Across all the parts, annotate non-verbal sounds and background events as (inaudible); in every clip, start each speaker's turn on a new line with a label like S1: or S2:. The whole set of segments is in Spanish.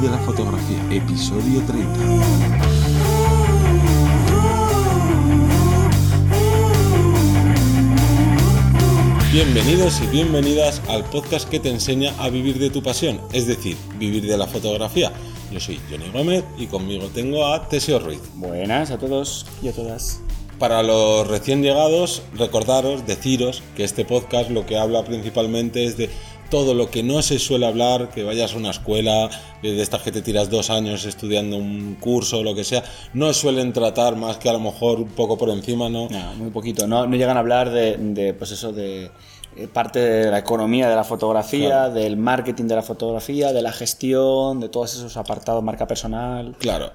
S1: de la fotografía, episodio 30. Bienvenidos y bienvenidas al podcast que te enseña a vivir de tu pasión, es decir, vivir de la fotografía. Yo soy Johnny Gómez y conmigo tengo a Teseo Ruiz.
S2: Buenas a todos y a todas.
S1: Para los recién llegados, recordaros, deciros que este podcast lo que habla principalmente es de todo lo que no se suele hablar, que vayas a una escuela, de estas que te tiras dos años estudiando un curso o lo que sea, no suelen tratar más que a lo mejor un poco por encima, ¿no?
S2: No, muy poquito. No, no llegan a hablar de, de, pues eso, de eh, parte de la economía de la fotografía, del marketing de la fotografía, de la gestión, de todos esos apartados, marca personal.
S1: Claro,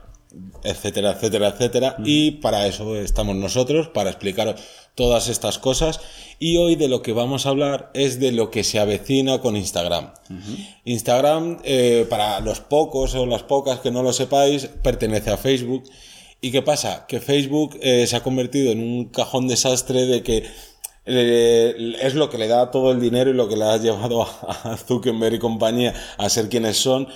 S1: etcétera, etcétera, etcétera. Y para eso estamos nosotros, para explicar todas estas cosas. Y hoy de lo que vamos a hablar es de lo que se avecina con Instagram. Instagram, eh, para los pocos o las pocas que no lo sepáis, pertenece a Facebook. ¿Y qué pasa? Que Facebook eh, se ha convertido en un cajón desastre de que eh, es lo que le da todo el dinero y lo que le ha (laughs) llevado a Zuckerberg y compañía a ser quienes son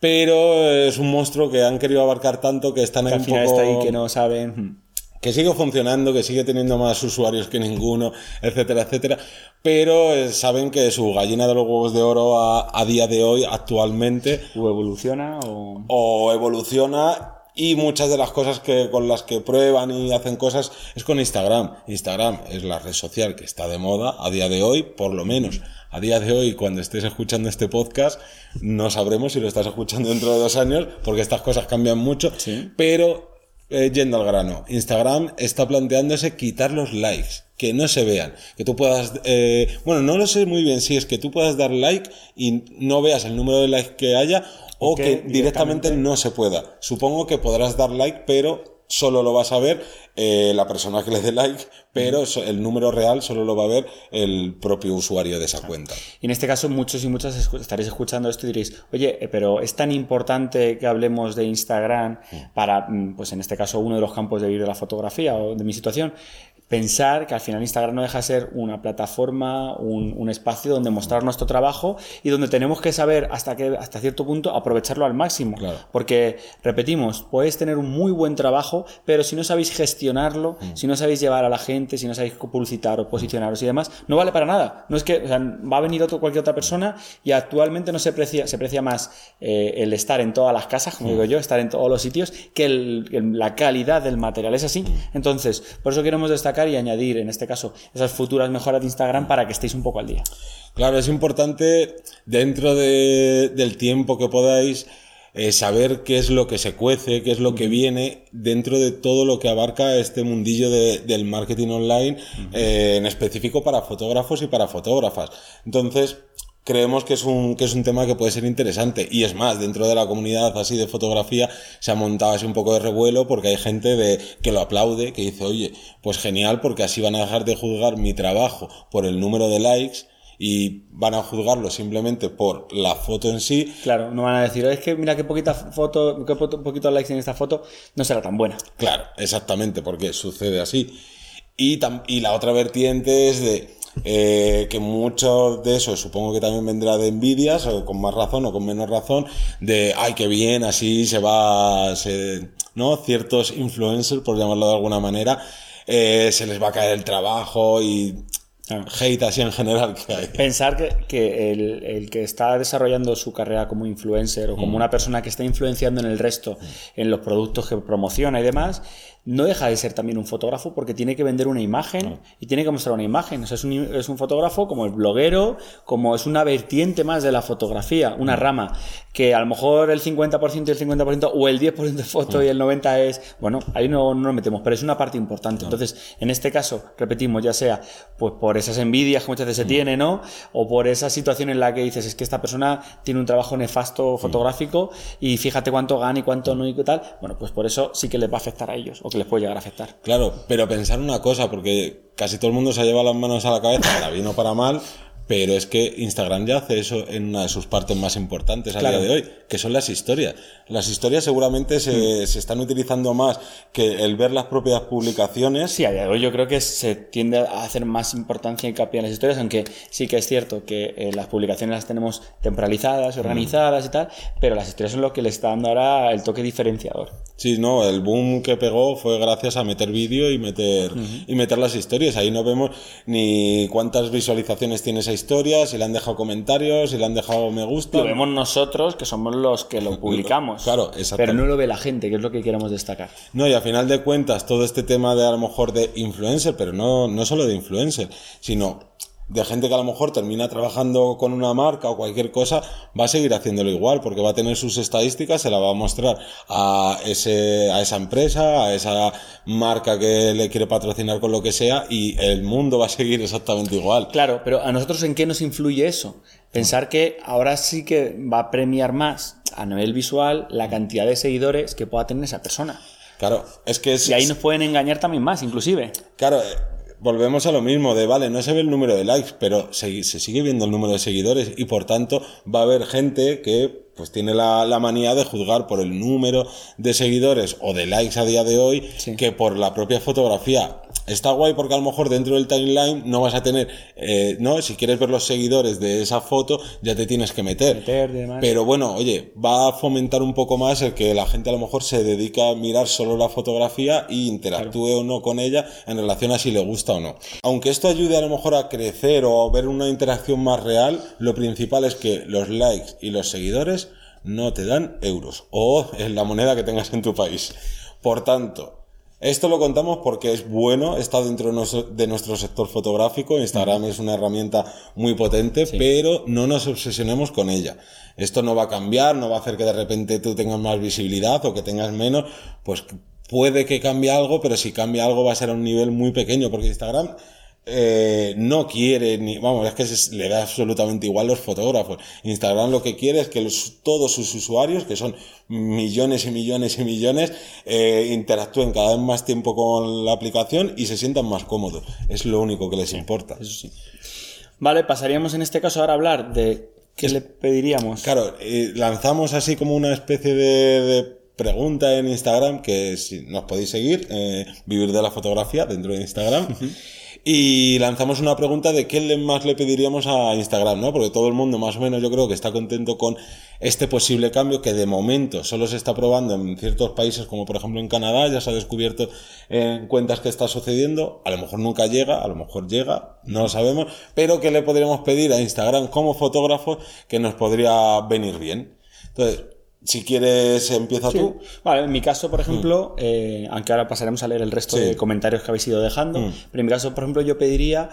S1: pero es un monstruo que han querido abarcar tanto que están
S2: ahí
S1: un poco...
S2: está ahí que no saben
S1: que sigue funcionando, que sigue teniendo más usuarios que ninguno, etcétera, etcétera, pero eh, saben que su gallina de los huevos de oro a, a día de hoy, actualmente...
S2: ¿O evoluciona o...?
S1: O evoluciona y muchas de las cosas que con las que prueban y hacen cosas es con Instagram. Instagram es la red social que está de moda a día de hoy, por lo menos. A día de hoy, cuando estés escuchando este podcast, no sabremos si lo estás escuchando dentro de dos años, porque estas cosas cambian mucho, pero eh, yendo al grano, Instagram está planteándose quitar los likes, que no se vean, que tú puedas, eh, bueno, no lo sé muy bien si es que tú puedas dar like y no veas el número de likes que haya o que directamente no se pueda. Supongo que podrás dar like, pero solo lo vas a ver eh, la persona que le dé like, pero el número real solo lo va a ver el propio usuario de esa cuenta.
S2: Y en este caso muchos y muchas estaréis escuchando esto y diréis, oye, eh, pero es tan importante que hablemos de Instagram para, mm, pues en este caso, uno de los campos de vivir de la fotografía o de mi situación, pensar que al final Instagram no deja de ser una plataforma, un, espacio donde mostrar nuestro trabajo y donde tenemos que saber hasta, que, hasta cierto punto aprovecharlo al máximo. Porque, repetimos, puedes tener un muy buen trabajo, pero si no sabéis gestionarlo, mm. si no sabéis llevar a la gente, si no sabéis publicitar o posicionaros y demás, no vale para nada. No es que va a venir otro, cualquier otra persona y actualmente no se aprecia, se aprecia más eh, el estar en todas las casas, como mm. digo yo, estar en todos los sitios, que la calidad del material. Es así. Mm. Entonces, por eso queremos destacar y añadir, en este caso, esas futuras mejoras de Instagram para que estéis un poco al día.
S1: Claro, es importante dentro del tiempo que podáis eh, saber qué es lo que se cuece, qué es lo que viene dentro de todo lo que abarca este mundillo del marketing online, eh, en específico para fotógrafos y para fotógrafas. Entonces, creemos que es un que es un tema que puede ser interesante y es más dentro de la comunidad así de fotografía se ha montado así un poco de revuelo porque hay gente de que lo aplaude que dice oye pues genial porque así van a dejar de juzgar mi trabajo por el número de likes y van a juzgarlo simplemente por la foto en sí.
S2: Claro, no van a decir, es que mira qué poquita foto, qué poquitos likes en esta foto, no será tan buena.
S1: Claro, exactamente, porque sucede así. Y, y la otra vertiente es de, eh, que mucho de eso supongo que también vendrá de envidias, o con más razón o con menos razón, de, ay, qué bien, así se va, se, ¿no? Ciertos influencers, por llamarlo de alguna manera, eh, se les va a caer el trabajo y hate así en general que hay.
S2: Pensar que, que el, el, que está desarrollando su carrera como influencer o como mm. una persona que está influenciando en el resto, en los productos que promociona y demás, no deja de ser también un fotógrafo porque tiene que vender una imagen y tiene que mostrar una imagen. O sea, es un, es un, fotógrafo como el bloguero, como es una vertiente más de la fotografía, una rama, que a lo mejor el 50% y el 50% o el 10% de foto y el 90% es, bueno, ahí no, no nos metemos, pero es una parte importante. Entonces, en este caso, repetimos, ya sea pues por esas envidias que muchas veces se mm. tiene, ¿no? O por esa situación en la que dices, es que esta persona tiene un trabajo nefasto fotográfico y fíjate cuánto gana y cuánto no y tal. Bueno, pues por eso sí que les va a afectar a ellos que les puede llegar a afectar.
S1: Claro, pero pensar una cosa, porque casi todo el mundo se lleva las manos a la cabeza, para bien o para mal, Pero es que Instagram ya hace eso en una de sus partes más importantes a día de hoy, que son las historias. Las historias seguramente se, se, están utilizando más que el ver las propias publicaciones.
S2: Sí, a día de hoy yo creo que se tiende a hacer más importancia y hincapié en las historias, aunque sí que es cierto que eh, las publicaciones las tenemos temporalizadas, organizadas y tal, pero las historias son lo que le está dando ahora el toque diferenciador.
S1: Sí, no, el boom que pegó fue gracias a meter vídeo y meter, y meter las historias. Ahí no vemos ni cuántas visualizaciones tiene esa historia, si le han dejado comentarios, si le han dejado me gusta.
S2: Lo vemos nosotros, que somos los que lo publicamos.
S1: Claro,
S2: Pero no lo ve la gente, que es lo que queremos destacar.
S1: No, y a final de cuentas, todo este tema de a lo mejor de influencer, pero no, no solo de influencer, sino de gente que a lo mejor termina trabajando con una marca o cualquier cosa, va a seguir haciéndolo igual, porque va a tener sus estadísticas, se la va a mostrar a, ese, a esa empresa, a esa marca que le quiere patrocinar con lo que sea, y el mundo va a seguir exactamente igual.
S2: Claro, pero a nosotros en qué nos influye eso? Pensar que ahora sí que va a premiar más a nivel visual la cantidad de seguidores que pueda tener esa persona.
S1: Claro, es que
S2: Y ahí nos pueden engañar también más, inclusive.
S1: Claro, volvemos a lo mismo, de vale, no se ve el número de likes, pero se, se, sigue viendo el número de seguidores y por tanto va a haber gente que pues tiene la, la manía de juzgar por el número de seguidores o de likes a día de hoy
S2: Sí.
S1: que por la propia fotografía. Está guay porque a lo mejor dentro del timeline no vas a tener, eh, no, si quieres ver los seguidores de esa foto ya te tienes que meter.
S2: Meter.
S1: Pero bueno, oye, va a fomentar un poco más el que la gente a lo mejor se dedica a mirar solo la fotografía y interactúe o no con ella en relación a si le gusta o no. Aunque esto ayude a lo mejor a crecer o a ver una interacción más real, lo principal es que los likes y los seguidores no te dan euros o en la moneda que tengas en tu país. Por tanto, esto lo contamos porque es bueno, está dentro de nuestro, de nuestro sector fotográfico, Instagram es una herramienta muy potente, pero no nos obsesionemos con ella. Esto no va a cambiar, no va a hacer que de repente tú tengas más visibilidad o que tengas menos, pues puede que cambie algo, pero si cambia algo va a ser a un nivel muy pequeño, porque Instagram eh, no quiere ni, vamos, es que se- le da absolutamente igual los fotógrafos. Instagram lo que quiere es que los- todos sus usuarios, que son millones y millones y millones, eh, interactúen cada vez más tiempo con la aplicación y se sientan más cómodos. Es lo único que les importa.
S2: Eso sí. Vale, pasaríamos en este caso ahora a hablar de qué le pediríamos.
S1: Claro, eh, lanzamos así como una especie de, de pregunta en Instagram, que si nos podéis seguir, eh, vivir de la fotografía dentro de Instagram. Y lanzamos una pregunta de qué más le pediríamos a Instagram, ¿no? Porque todo el mundo más o menos yo creo que está contento con este posible cambio que de momento solo se está probando en ciertos países como por ejemplo en Canadá, ya se ha descubierto en cuentas que está sucediendo, a lo mejor nunca llega, a lo mejor llega, no lo sabemos, pero que le podríamos pedir a Instagram como fotógrafo que nos podría venir bien. Entonces, si quieres empieza tú.
S2: Vale, en mi caso, por ejemplo, eh, aunque ahora pasaremos a leer el resto
S1: Sí.
S2: de comentarios que habéis ido dejando,
S1: Mm.
S2: pero en mi caso, por ejemplo, yo pediría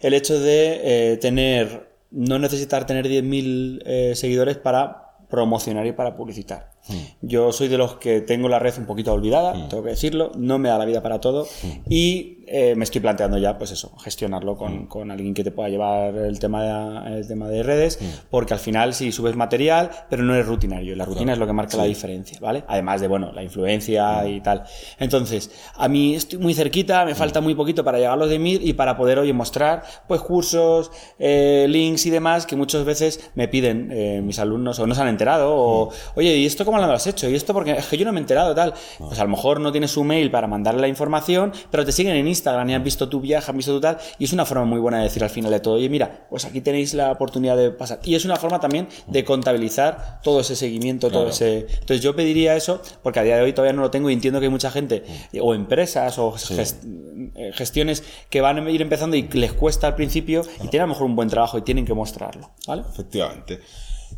S2: el hecho de eh, tener, no necesitar tener 10.000 eh, seguidores para promocionar y para publicitar.
S1: Mm.
S2: Yo soy de los que tengo la red un poquito olvidada, tengo que decirlo, no me da la vida para todo y eh, me estoy planteando ya, pues eso, gestionarlo
S1: Mm.
S2: con, con alguien que te pueda llevar el tema, de, el tema de redes,
S1: Mm.
S2: porque al final sí subes material, pero no es rutinario, y la rutina
S1: Claro,
S2: es lo que marca la diferencia, ¿vale? Además de, bueno, la influencia y tal. Entonces, a mí estoy muy cerquita, me falta muy poquito para llegar a los de mil y para poder, oye, mostrar, pues, cursos, eh, links y demás que muchas veces me piden eh, mis alumnos o no se han enterado o, oye, ¿y esto cómo lo has hecho? ¿Y esto porque es que yo no me he enterado, tal? Pues a lo mejor no tienes su mail para mandarle la información, pero te siguen en Instagram y han visto tu viaje, han visto tu tal, y es una forma muy buena de decir al final de todo, oye, mira, pues aquí tenéis la oportunidad de pasar. Y es una forma también de contabilizar todo ese seguimiento, todo
S1: Claro.
S2: ese... Entonces yo pediría eso, porque a día de hoy todavía no lo tengo y entiendo que hay mucha gente, o empresas, o gest- eh, gestiones que van a ir empezando y les cuesta al principio y tienen a lo mejor un buen trabajo y tienen que mostrarlo, ¿vale?
S1: Efectivamente.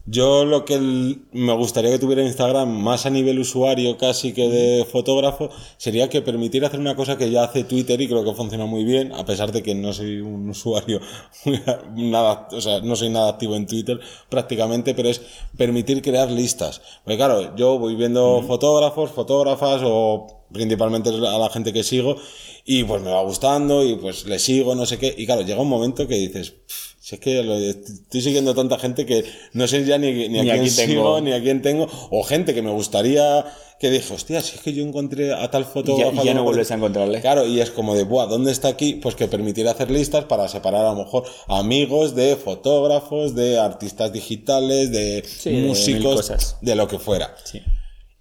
S1: Yo lo que me gustaría que tuviera Instagram más a nivel usuario casi que de fotógrafo sería que permitiera hacer una cosa que ya hace Twitter y creo que funciona muy bien, a pesar de que no soy un usuario (laughs) nada, o sea, no soy nada activo en Twitter prácticamente, pero es permitir crear listas. Porque claro, yo voy viendo fotógrafos, fotógrafas o principalmente a la gente que sigo y pues me va gustando y pues le sigo, no sé qué, y claro, llega un momento que dices, "Pff, Si es que lo- estoy siguiendo tanta gente que no sé ya ni, ni a
S2: Ni a
S1: quién sigo,
S2: tengo.
S1: ni a quién tengo, o gente que me gustaría que dije, hostia, si es que yo encontré a tal
S2: Y ya,
S1: fotógrafo.
S2: y ya no vuelves a encontrarle.
S1: Claro, y es como de, buah, ¿dónde está aquí? Pues que permitiera hacer listas para separar a lo mejor amigos de fotógrafos, de artistas digitales, de
S2: Sí, de
S1: músicos,
S2: cosas.
S1: de lo que fuera.
S2: Sí.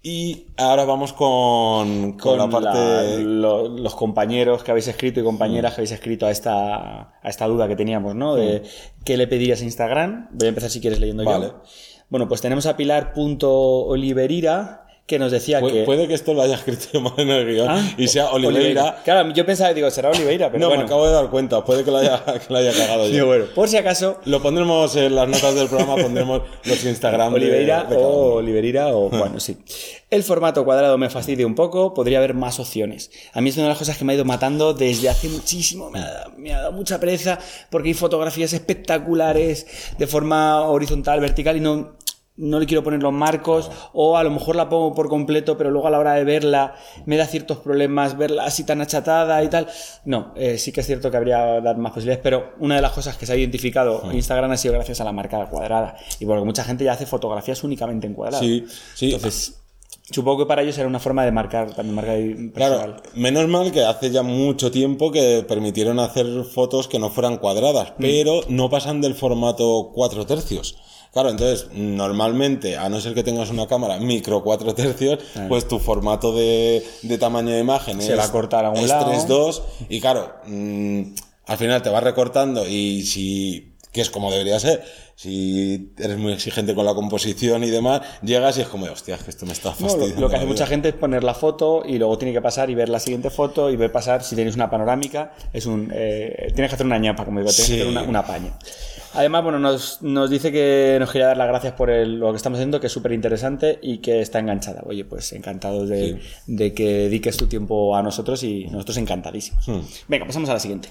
S1: Y ahora vamos con, con,
S2: con
S1: la parte...
S2: la- lo- los compañeros que habéis escrito y compañeras que habéis escrito a esta, a esta duda que teníamos, ¿no? De qué le pedirías a Instagram. Voy a empezar si quieres leyendo
S1: Vale.
S2: yo. Bueno, pues tenemos a Pilar.oliverira que nos decía
S1: Pu-
S2: que...
S1: Puede que esto lo haya escrito yo (laughs) mal en el guion
S2: Ah,
S1: y sea Oliveira.
S2: Claro, yo pensaba, digo, será Oliveira, pero
S1: no,
S2: bueno.
S1: me acabo de dar cuenta, puede que lo haya, que lo haya cagado (laughs) yo.
S2: Bueno, por si acaso,
S1: Lo pondremos en las notas del programa, pondremos los Instagram
S2: Oliveira
S1: de
S2: o
S1: uno.
S2: Oliverira o (laughs) bueno, sí. El formato cuadrado me fastidia un poco, podría haber más opciones. A mí es una de las cosas que me ha ido matando desde hace muchísimo, me ha, dado- me ha dado mucha pereza porque hay fotografías espectaculares de forma horizontal, vertical y no no le quiero poner los marcos o a lo mejor la pongo por completo pero luego a la hora de verla me da ciertos problemas verla así tan achatada y tal no eh, sí que es cierto que habría dar más posibilidades pero una de las cosas que se ha identificado en Instagram ha sido gracias a la marca cuadrada y porque mucha gente ya hace fotografías únicamente en cuadrado
S1: Sí, sí.
S2: entonces supongo que para ellos era una forma de marcar también marca personal
S1: Claro, menos mal que hace ya mucho tiempo que permitieron hacer fotos que no fueran cuadradas,
S2: Mm.
S1: pero no pasan del formato 4 tercios. Claro, entonces, normalmente, a no ser que tengas una cámara micro 4 tercios, pues tu formato de, de tamaño de imagen
S2: Se
S1: es,
S2: va a cortar a un
S1: es
S2: lado.
S1: 3.2 y claro, mm, al final te va recortando y si que es como debería ser. Si eres muy exigente con la composición y demás, llegas y es como, hostia, que esto me está
S2: No, lo,
S1: fastidiando.
S2: lo que hace
S1: vida".
S2: mucha gente es poner la foto y luego tiene que pasar y ver la siguiente foto y ver pasar, si tenéis una panorámica, es un eh, tienes que hacer una ñapa, como digo, tienes
S1: Sí.
S2: que hacer una, una paña. Además, bueno, nos, nos dice que nos quería dar las gracias por el- lo que estamos haciendo, que es súper interesante y que está enganchada. Oye, pues encantados de, de que dediques tu tiempo a nosotros y nosotros encantadísimos.
S1: Hmm.
S2: Venga, pasamos a la siguiente.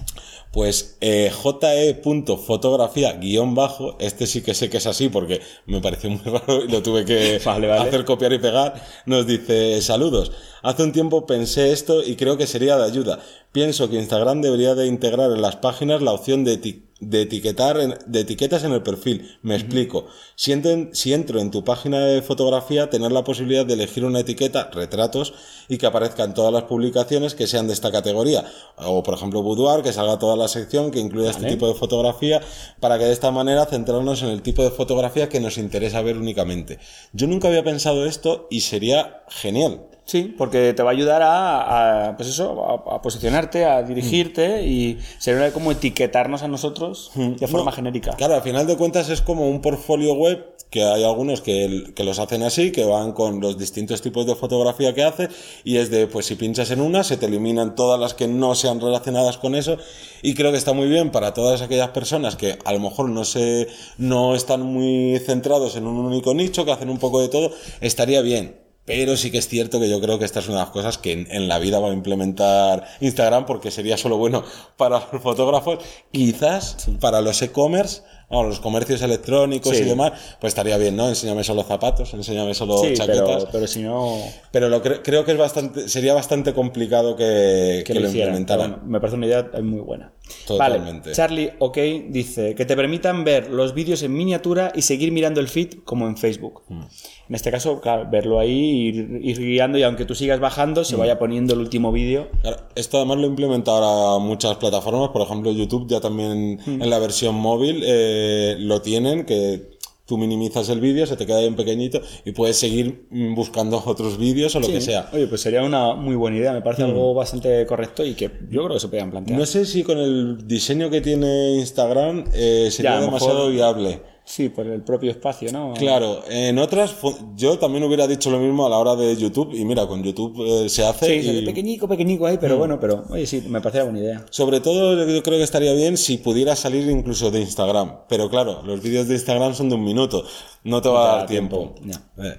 S1: Pues eh, je.fotografía guion bajo, este sí que sé que es así porque me pareció muy (laughs) raro y lo tuve que
S2: Vale, vale.
S1: hacer copiar y pegar, nos dice saludos. Hace un tiempo pensé esto y creo que sería de ayuda. Pienso que Instagram debería de integrar en las páginas la opción de, eti- de etiquetar en- de etiquetas en el perfil. Me explico. Si, entro en tu página de fotografía, tener la posibilidad de elegir una etiqueta, retratos, y que aparezcan todas las publicaciones que sean de esta categoría. O, por ejemplo, Boudoir, que salga toda la sección que incluya este tipo de fotografía, para que de esta manera centrarnos en el tipo de fotografía que nos interesa ver únicamente. Yo nunca había pensado esto y sería genial.
S2: Sí, porque te va a ayudar a, a, pues eso, a, a posicionarte, a dirigirte y sería como etiquetarnos a nosotros de forma
S1: No,
S2: genérica.
S1: Claro, al final de cuentas es como un portfolio web que hay algunos que, que los hacen así, que van con los distintos tipos de fotografía que hace y es de, pues si pinchas en una, se te eliminan todas las que no sean relacionadas con eso y creo que está muy bien para todas aquellas personas que a lo mejor no se, no están muy centrados en un único nicho, que hacen un poco de todo, estaría bien. Pero sí que es cierto que yo creo que esta es una de las cosas que en, en la vida va a implementar Instagram porque sería solo bueno (laughs) para los fotógrafos, quizás para los e-commerce, o los comercios electrónicos
S2: Sí.
S1: y demás, pues estaría bien, ¿no? Enséñame solo zapatos, enséñame solo
S2: Sí,
S1: chaquetas.
S2: pero, pero si no...
S1: Pero lo cre- creo que es bastante, sería bastante complicado que, que lo,
S2: hicieran,
S1: implementaran.
S2: bueno, me parece una idea muy buena.
S1: Totalmente.
S2: Vale, Charlie OK dice que te permitan ver los vídeos en miniatura y seguir mirando el feed como en Facebook.
S1: Mm.
S2: En este caso, claro, verlo ahí, ir, ir guiando y aunque tú sigas bajando,
S1: Mm.
S2: se vaya poniendo el último vídeo.
S1: Esto además lo implementa ahora muchas plataformas, por ejemplo YouTube ya también
S2: Hmm.
S1: en la versión móvil eh, lo tienen, que tú minimizas el vídeo, se te queda bien pequeñito y puedes seguir mm, buscando otros vídeos o lo
S2: Sí.
S1: que sea.
S2: Oye, pues sería una muy buena idea, me parece algo bastante correcto y que yo creo que se podían plantear.
S1: No sé si con el diseño que tiene Instagram eh, sería
S2: Ya,
S1: demasiado
S2: mejor-
S1: viable.
S2: Sí, por el propio espacio, ¿no?
S1: Claro, en otras yo también hubiera dicho lo mismo a la hora de YouTube y mira, con YouTube eh, se hace
S2: Sí,
S1: y-
S2: pequeñico, pequeñico ahí, pero bueno, pero oye, sí, me parece buena idea.
S1: Sobre todo yo creo que estaría bien si pudiera salir incluso de Instagram. Pero claro, los vídeos de Instagram son de un minuto. No te va
S2: te
S1: a
S2: da
S1: dar tiempo.
S2: tiempo,
S1: Eh,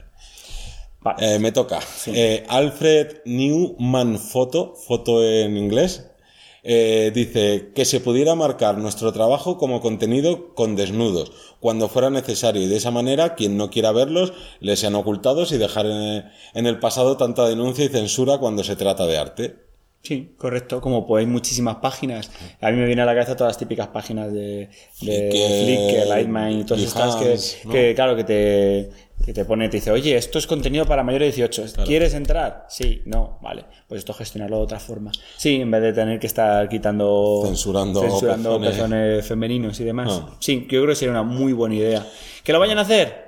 S2: Vale.
S1: eh, me toca. Eh, Alfred Newman Foto, foto en inglés, eh, dice que se pudiera marcar nuestro trabajo como contenido con desnudos cuando fuera necesario y de esa manera quien no quiera verlos les sean ocultados y dejar en, el pasado tanta denuncia y censura cuando se trata de arte.
S2: Sí, correcto. Como pues hay muchísimas páginas. A mí me viene a la cabeza todas las típicas páginas de, de
S1: Flickr,
S2: Lightmine y todas estas que, que, claro, que te, que te pone, te dice, oye, esto es contenido para mayores de 18. ¿Quieres entrar? Sí, no, vale. Pues esto gestionarlo de otra forma. Sí, en vez de tener que estar quitando...
S1: Censurando
S2: censurando
S1: pezones.
S2: pezones femeninos y demás.
S1: Ah.
S2: Sí, yo creo que sería una muy buena idea. ¿Que lo vayan a hacer?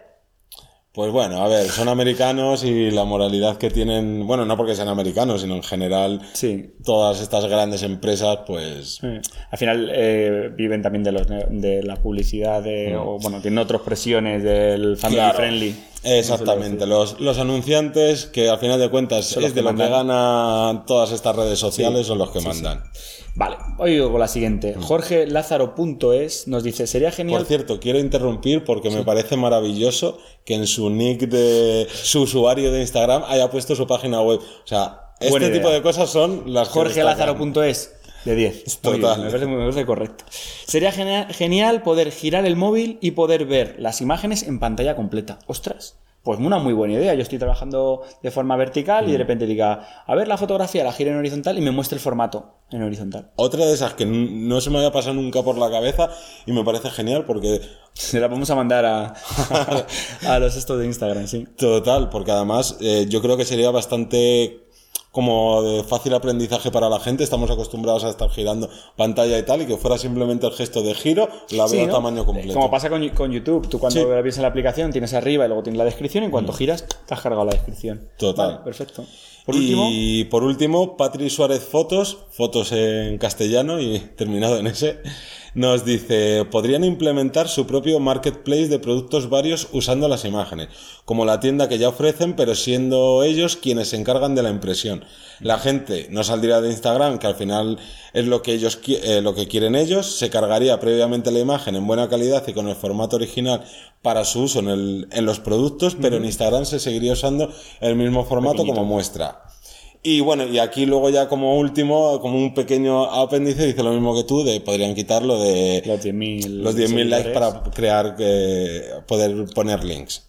S1: Pues bueno, a ver, son americanos y la moralidad que tienen, bueno, no porque sean americanos, sino en general,
S2: Sí,
S1: todas estas grandes empresas, pues
S2: Eh, Al final eh, viven también de, los, de la publicidad, de, o bueno, tienen otras presiones del family
S1: Claro.
S2: friendly.
S1: Exactamente, los, los anunciantes que al final de cuentas
S2: Son los
S1: es de
S2: que
S1: lo que
S2: mandan.
S1: ganan todas estas redes sociales, son los que mandan.
S2: Vale, hoy con la
S1: Mm.
S2: siguiente. Jorge Lázaro.es nos dice, sería genial...
S1: Por cierto, quiero interrumpir porque me parece maravilloso que en su nick de su usuario de Instagram haya puesto su página web. O sea, este tipo de cosas son las que
S2: Jorge. Lázaro.es de 10. Muy
S1: Total.
S2: bien, me, parece, me parece correcto. Sería genial, genial poder girar el móvil y poder ver las imágenes en pantalla completa. Ostras. Pues una muy buena idea. Yo estoy trabajando de forma vertical y
S1: Mm.
S2: de repente diga, a ver la fotografía, la gira en horizontal y me muestre el formato en horizontal.
S1: Otra de esas que no se me había pasado nunca por la cabeza y me parece genial porque (laughs)
S2: Se la vamos a mandar a, (laughs) a los estos de Instagram, sí.
S1: Total, porque además eh, yo creo que sería bastante como de fácil aprendizaje para la gente. Estamos acostumbrados a estar girando pantalla y tal, y que fuera simplemente el gesto de giro, la
S2: Sí,
S1: veo tamaño completo.
S2: Como pasa con, con YouTube, tú cuando
S1: Sí.
S2: la ves en la aplicación tienes arriba y luego tienes la descripción y en cuanto giras te has cargado la descripción.
S1: Total.
S2: Vale, perfecto. Por último,
S1: Y por último, Patri Suárez Fotos, fotos en castellano y terminado en ese, nos dice, podrían implementar su propio marketplace de productos varios usando las imágenes, como la tienda que ya ofrecen, pero siendo ellos quienes se encargan de la impresión. La gente no saldría de Instagram, que al final es lo que ellos eh, lo que quieren ellos, se cargaría previamente la imagen en buena calidad y con el formato original para su uso en, el- en los productos, pero en Instagram se seguiría usando el mismo formato como muestra. Y bueno, y aquí luego ya como último, como un pequeño apéndice, dice lo mismo que tú, de podrían quitarlo de
S2: los 10.000
S1: los 10.000 likes para crear, eh, poder poner links.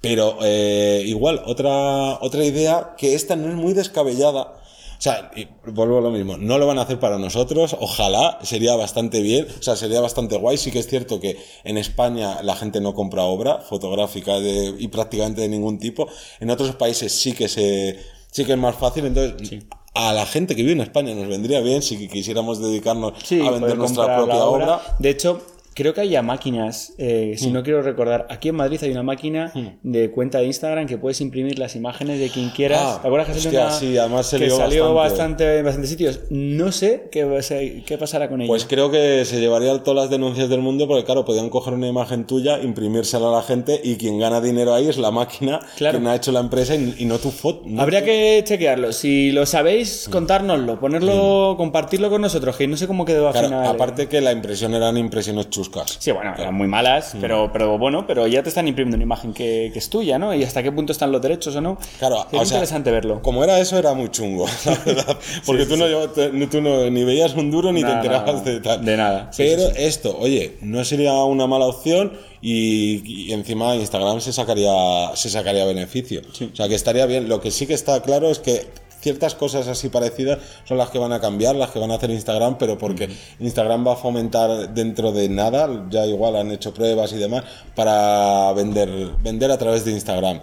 S1: Pero eh, igual, otra, otra idea, que esta no es muy descabellada, o sea, y vuelvo a lo mismo, no lo van a hacer para nosotros, ojalá, sería bastante bien, o sea, sería bastante guay, sí que es cierto que en España la gente no compra obra fotográfica de, y prácticamente de ningún tipo, en otros países sí que se, sí que es más fácil, entonces... A la gente que vive en España nos vendría bien si quisiéramos dedicarnos
S2: Sí,
S1: a vender nuestra propia obra.
S2: De hecho, creo que hay ya máquinas, eh, si no quiero recordar, aquí en Madrid hay una máquina de cuenta de Instagram que puedes imprimir las imágenes de quien quieras.
S1: Ah,
S2: ¿Te acuerdas que, salió una-
S1: sí, además se
S2: que
S1: lió
S2: salió
S1: bastante.
S2: bastante en bastantes sitios? No sé qué, qué pasará con ella.
S1: Pues creo que se llevaría todas las denuncias del mundo porque, claro, podían coger una imagen tuya, imprimírsela a la gente y quien gana dinero ahí es la máquina,
S2: Claro.
S1: quien ha hecho la empresa y, y no tu foto. no
S2: Habría
S1: tu-
S2: que chequearlo. Si lo sabéis, contárnoslo, ponerlo, compartirlo con nosotros, que no sé cómo quedó al
S1: Claro,
S2: final.
S1: aparte que la impresión eran impresiones chuscas.
S2: Sí, bueno, eran muy malas, pero, pero bueno, pero ya te están imprimiendo una imagen que, que es tuya, ¿no? Y hasta qué punto están los derechos o no.
S1: Claro, o sea,
S2: interesante verlo.
S1: Como era eso, era muy chungo, (laughs) la verdad. Porque tú, No, llevas- tú no- ni veías un duro ni
S2: Nada,
S1: te enterabas
S2: nada,
S1: de tal.
S2: de nada.
S1: Pero
S2: sí,
S1: esto, oye, no sería una mala opción y, y encima Instagram se sacaría, se sacaría beneficio. O sea, que estaría bien. Lo que sí que está claro es que ciertas cosas así parecidas son las que van a cambiar, las que van a hacer Instagram, pero porque Instagram va a fomentar dentro de nada, ya igual han hecho pruebas y demás, para vender, vender a través de Instagram.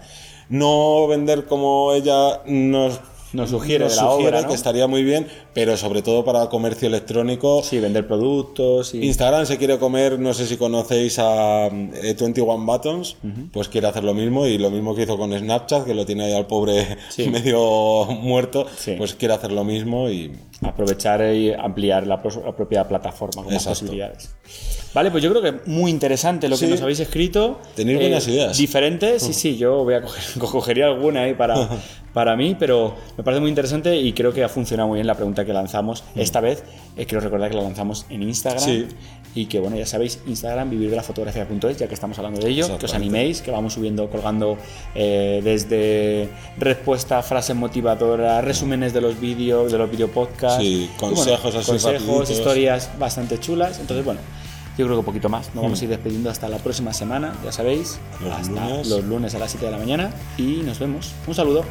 S1: No vender como ella nos
S2: Nos sugiere
S1: nos
S2: de la
S1: sugiere,
S2: obra, ¿no?
S1: que estaría muy bien, pero sobre todo para comercio electrónico.
S2: Sí, vender productos y...
S1: Instagram se quiere comer, no sé si conocéis a eh, 21 Buttons, pues quiere hacer lo mismo y lo mismo que hizo con Snapchat, que lo tiene ahí al pobre (laughs)
S2: Sí.
S1: medio muerto,
S2: Sí.
S1: pues quiere hacer lo mismo y
S2: aprovechar y ampliar la, pros- la propia plataforma con más posibilidades. Vale, pues yo creo que muy interesante lo que
S1: Sí.
S2: nos habéis escrito. Eh,
S1: Tenéis buenas ideas.
S2: Diferentes, sí, sí, yo voy a coger, (laughs) cogería alguna ahí para, (laughs) para mí, pero me parece muy interesante y creo que ha funcionado muy bien la pregunta que lanzamos. Esta vez, eh, quiero recordar que la lanzamos en Instagram.
S1: Sí.
S2: Y que bueno, ya sabéis, Instagram, vivir de la fotografía.es, ya que estamos hablando de ello, que os animéis, que vamos subiendo, colgando eh, desde respuesta, frases motivadoras, resúmenes de los vídeos, de los videopodcasts.
S1: Sí, consejos así
S2: consejos, historias bastante chulas. Entonces, bueno, yo creo que un poquito más. Nos vamos a ir mm. despidiendo hasta la próxima semana, ya sabéis. Hasta los lunes a las 7 de la mañana. Y nos vemos. Un saludo.